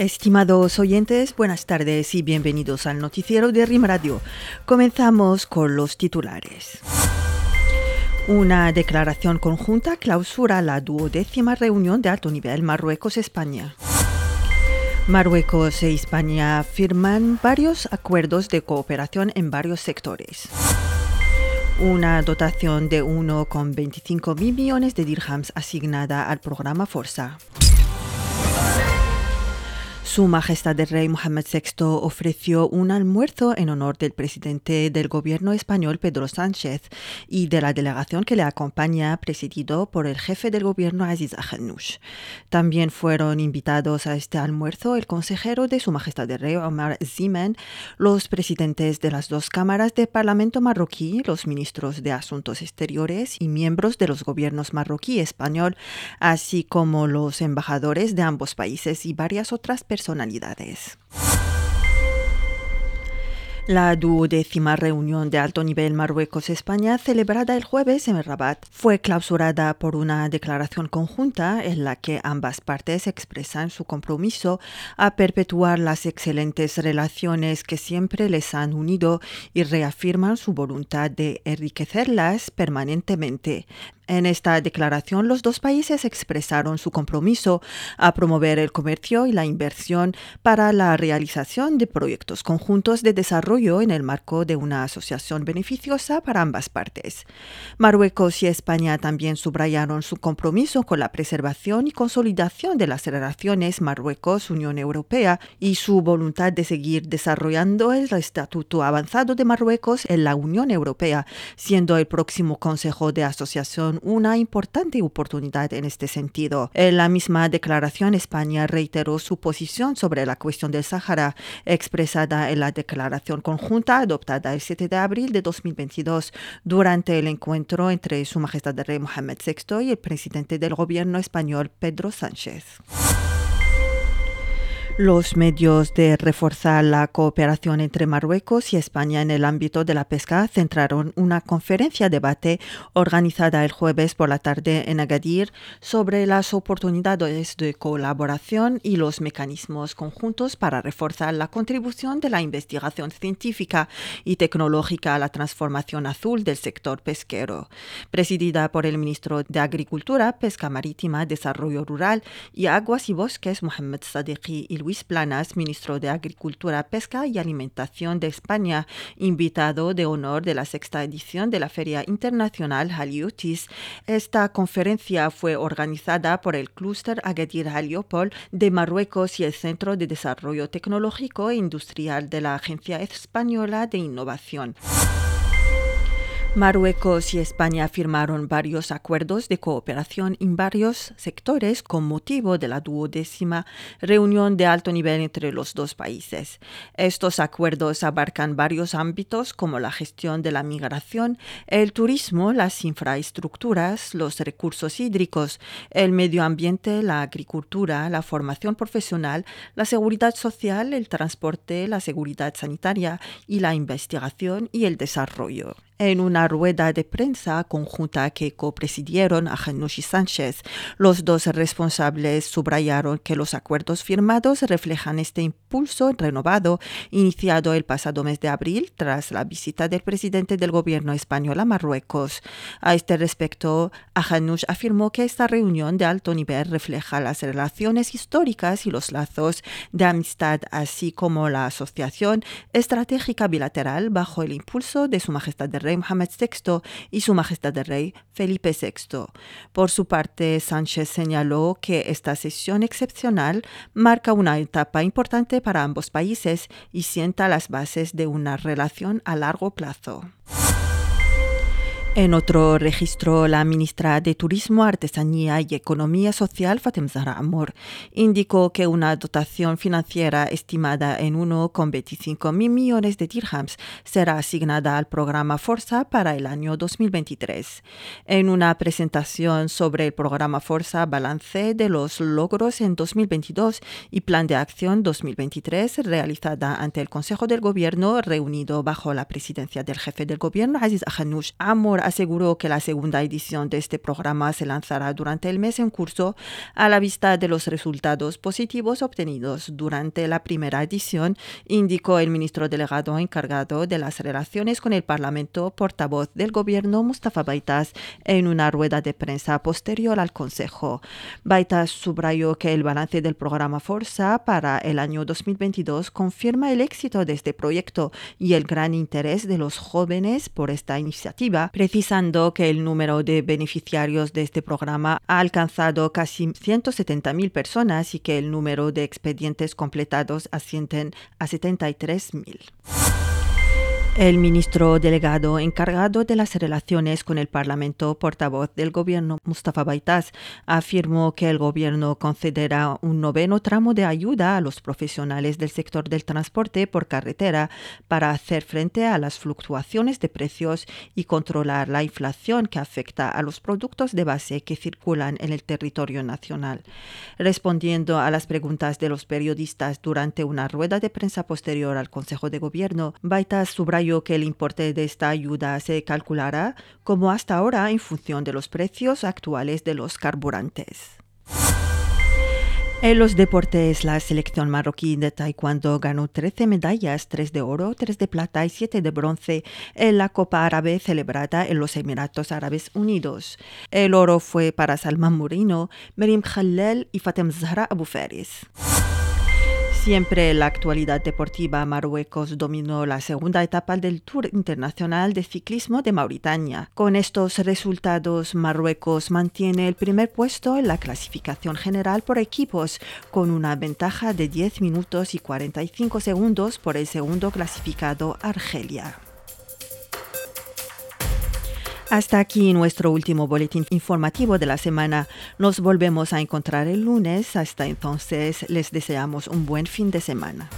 Estimados oyentes, buenas tardes y bienvenidos al noticiero de RIM Radio. Comenzamos con los titulares. Una declaración conjunta clausura la duodécima reunión de alto nivel Marruecos-España. Marruecos e España firman varios acuerdos de cooperación en varios sectores. Una dotación de 1,25 mil millones de dirhams asignada al programa Forza. Su Majestad el Rey Mohamed VI ofreció un almuerzo en honor del presidente del gobierno español Pedro Sánchez y de la delegación que le acompaña, presidido por el jefe del gobierno Aziz Ahanouch. También fueron invitados a este almuerzo el consejero de Su Majestad el Rey Omar Zimen, los presidentes de las dos cámaras del Parlamento marroquí, los ministros de Asuntos Exteriores y miembros de los gobiernos marroquí y español, así como los embajadores de ambos países y varias otras personas personalidades. La duodécima reunión de alto nivel Marruecos-España, celebrada el jueves en Rabat, fue clausurada por una declaración conjunta en la que ambas partes expresan su compromiso a perpetuar las excelentes relaciones que siempre les han unido y reafirman su voluntad de enriquecerlas permanentemente. En esta declaración, los dos países expresaron su compromiso a promover el comercio y la inversión para la realización de proyectos conjuntos de desarrollo en el marco de una asociación beneficiosa para ambas partes. Marruecos y España también subrayaron su compromiso con la preservación y consolidación de las relaciones Marruecos-Unión Europea y su voluntad de seguir desarrollando el estatuto avanzado de Marruecos en la Unión Europea, siendo el próximo Consejo de Asociación una importante oportunidad en este sentido. En la misma declaración, España reiteró su posición sobre la cuestión del Sáhara, expresada en la declaración conjunta adoptada el 7 de abril de 2022 durante el encuentro entre Su Majestad el Rey Mohamed VI y el presidente del gobierno español Pedro Sánchez. Los medios de reforzar la cooperación entre Marruecos y España en el ámbito de la pesca centraron una conferencia debate organizada el jueves por la tarde en Agadir sobre las oportunidades de colaboración y los mecanismos conjuntos para reforzar la contribución de la investigación científica y tecnológica a la transformación azul del sector pesquero. Presidida por el ministro de Agricultura, Pesca Marítima, Desarrollo Rural y Aguas y Bosques, Mohamed Sadiqi y Luis Planas, ministro de Agricultura, Pesca y Alimentación de España, invitado de honor de la sexta edición de la Feria Internacional Haliotis. Esta conferencia fue organizada por el Clúster Agadir Haliopol de Marruecos y el Centro de Desarrollo Tecnológico e Industrial de la Agencia Española de Innovación. Marruecos y España firmaron varios acuerdos de cooperación en varios sectores con motivo de la duodécima reunión de alto nivel entre los dos países. Estos acuerdos abarcan varios ámbitos como la gestión de la migración, el turismo, las infraestructuras, los recursos hídricos, el medio ambiente, la agricultura, la formación profesional, la seguridad social, el transporte, la seguridad sanitaria y la investigación y el desarrollo en una rueda de prensa conjunta que copresidieron a y Sánchez. Los dos responsables subrayaron que los acuerdos firmados reflejan este impulso renovado iniciado el pasado mes de abril tras la visita del presidente del gobierno español a Marruecos. A este respecto, Ajanush afirmó que esta reunión de alto nivel refleja las relaciones históricas y los lazos de amistad, así como la asociación estratégica bilateral bajo el impulso de Su Majestad de rey Mohamed VI y su Majestad el Rey Felipe VI. Por su parte, Sánchez señaló que esta sesión excepcional marca una etapa importante para ambos países y sienta las bases de una relación a largo plazo. En otro registro, la ministra de Turismo, Artesanía y Economía Social, Fatem Zahra Amor, indicó que una dotación financiera estimada en 1,25 mil millones de dirhams será asignada al programa Forza para el año 2023. En una presentación sobre el programa Forza Balance de los logros en 2022 y Plan de Acción 2023 realizada ante el Consejo del Gobierno reunido bajo la presidencia del jefe del Gobierno, Aziz Ahanouch, Amor aseguró que la segunda edición de este programa se lanzará durante el mes en curso a la vista de los resultados positivos obtenidos durante la primera edición, indicó el ministro delegado encargado de las relaciones con el Parlamento, portavoz del gobierno Mustafa Baitas, en una rueda de prensa posterior al Consejo. Baitas subrayó que el balance del programa Forza para el año 2022 confirma el éxito de este proyecto y el gran interés de los jóvenes por esta iniciativa, precisando que el número de beneficiarios de este programa ha alcanzado casi 170.000 personas y que el número de expedientes completados ascienden a 73.000. El ministro delegado encargado de las relaciones con el Parlamento, portavoz del gobierno Mustafa Baitas, afirmó que el gobierno concederá un noveno tramo de ayuda a los profesionales del sector del transporte por carretera para hacer frente a las fluctuaciones de precios y controlar la inflación que afecta a los productos de base que circulan en el territorio nacional. Respondiendo a las preguntas de los periodistas durante una rueda de prensa posterior al Consejo de Gobierno, Baitas subrayó que el importe de esta ayuda se calculará como hasta ahora en función de los precios actuales de los carburantes. En los deportes, la selección marroquí de taekwondo ganó 13 medallas, 3 de oro, 3 de plata y 7 de bronce en la Copa Árabe celebrada en los Emiratos Árabes Unidos. El oro fue para Salman Murino, Merim Khalel y Fatem Zahra Abu. Siempre en la actualidad deportiva, Marruecos dominó la segunda etapa del Tour Internacional de Ciclismo de Mauritania. Con estos resultados, Marruecos mantiene el primer puesto en la clasificación general por equipos, con una ventaja de 10 minutos y 45 segundos por el segundo clasificado Argelia. Hasta aquí nuestro último boletín informativo de la semana. Nos volvemos a encontrar el lunes. Hasta entonces les deseamos un buen fin de semana.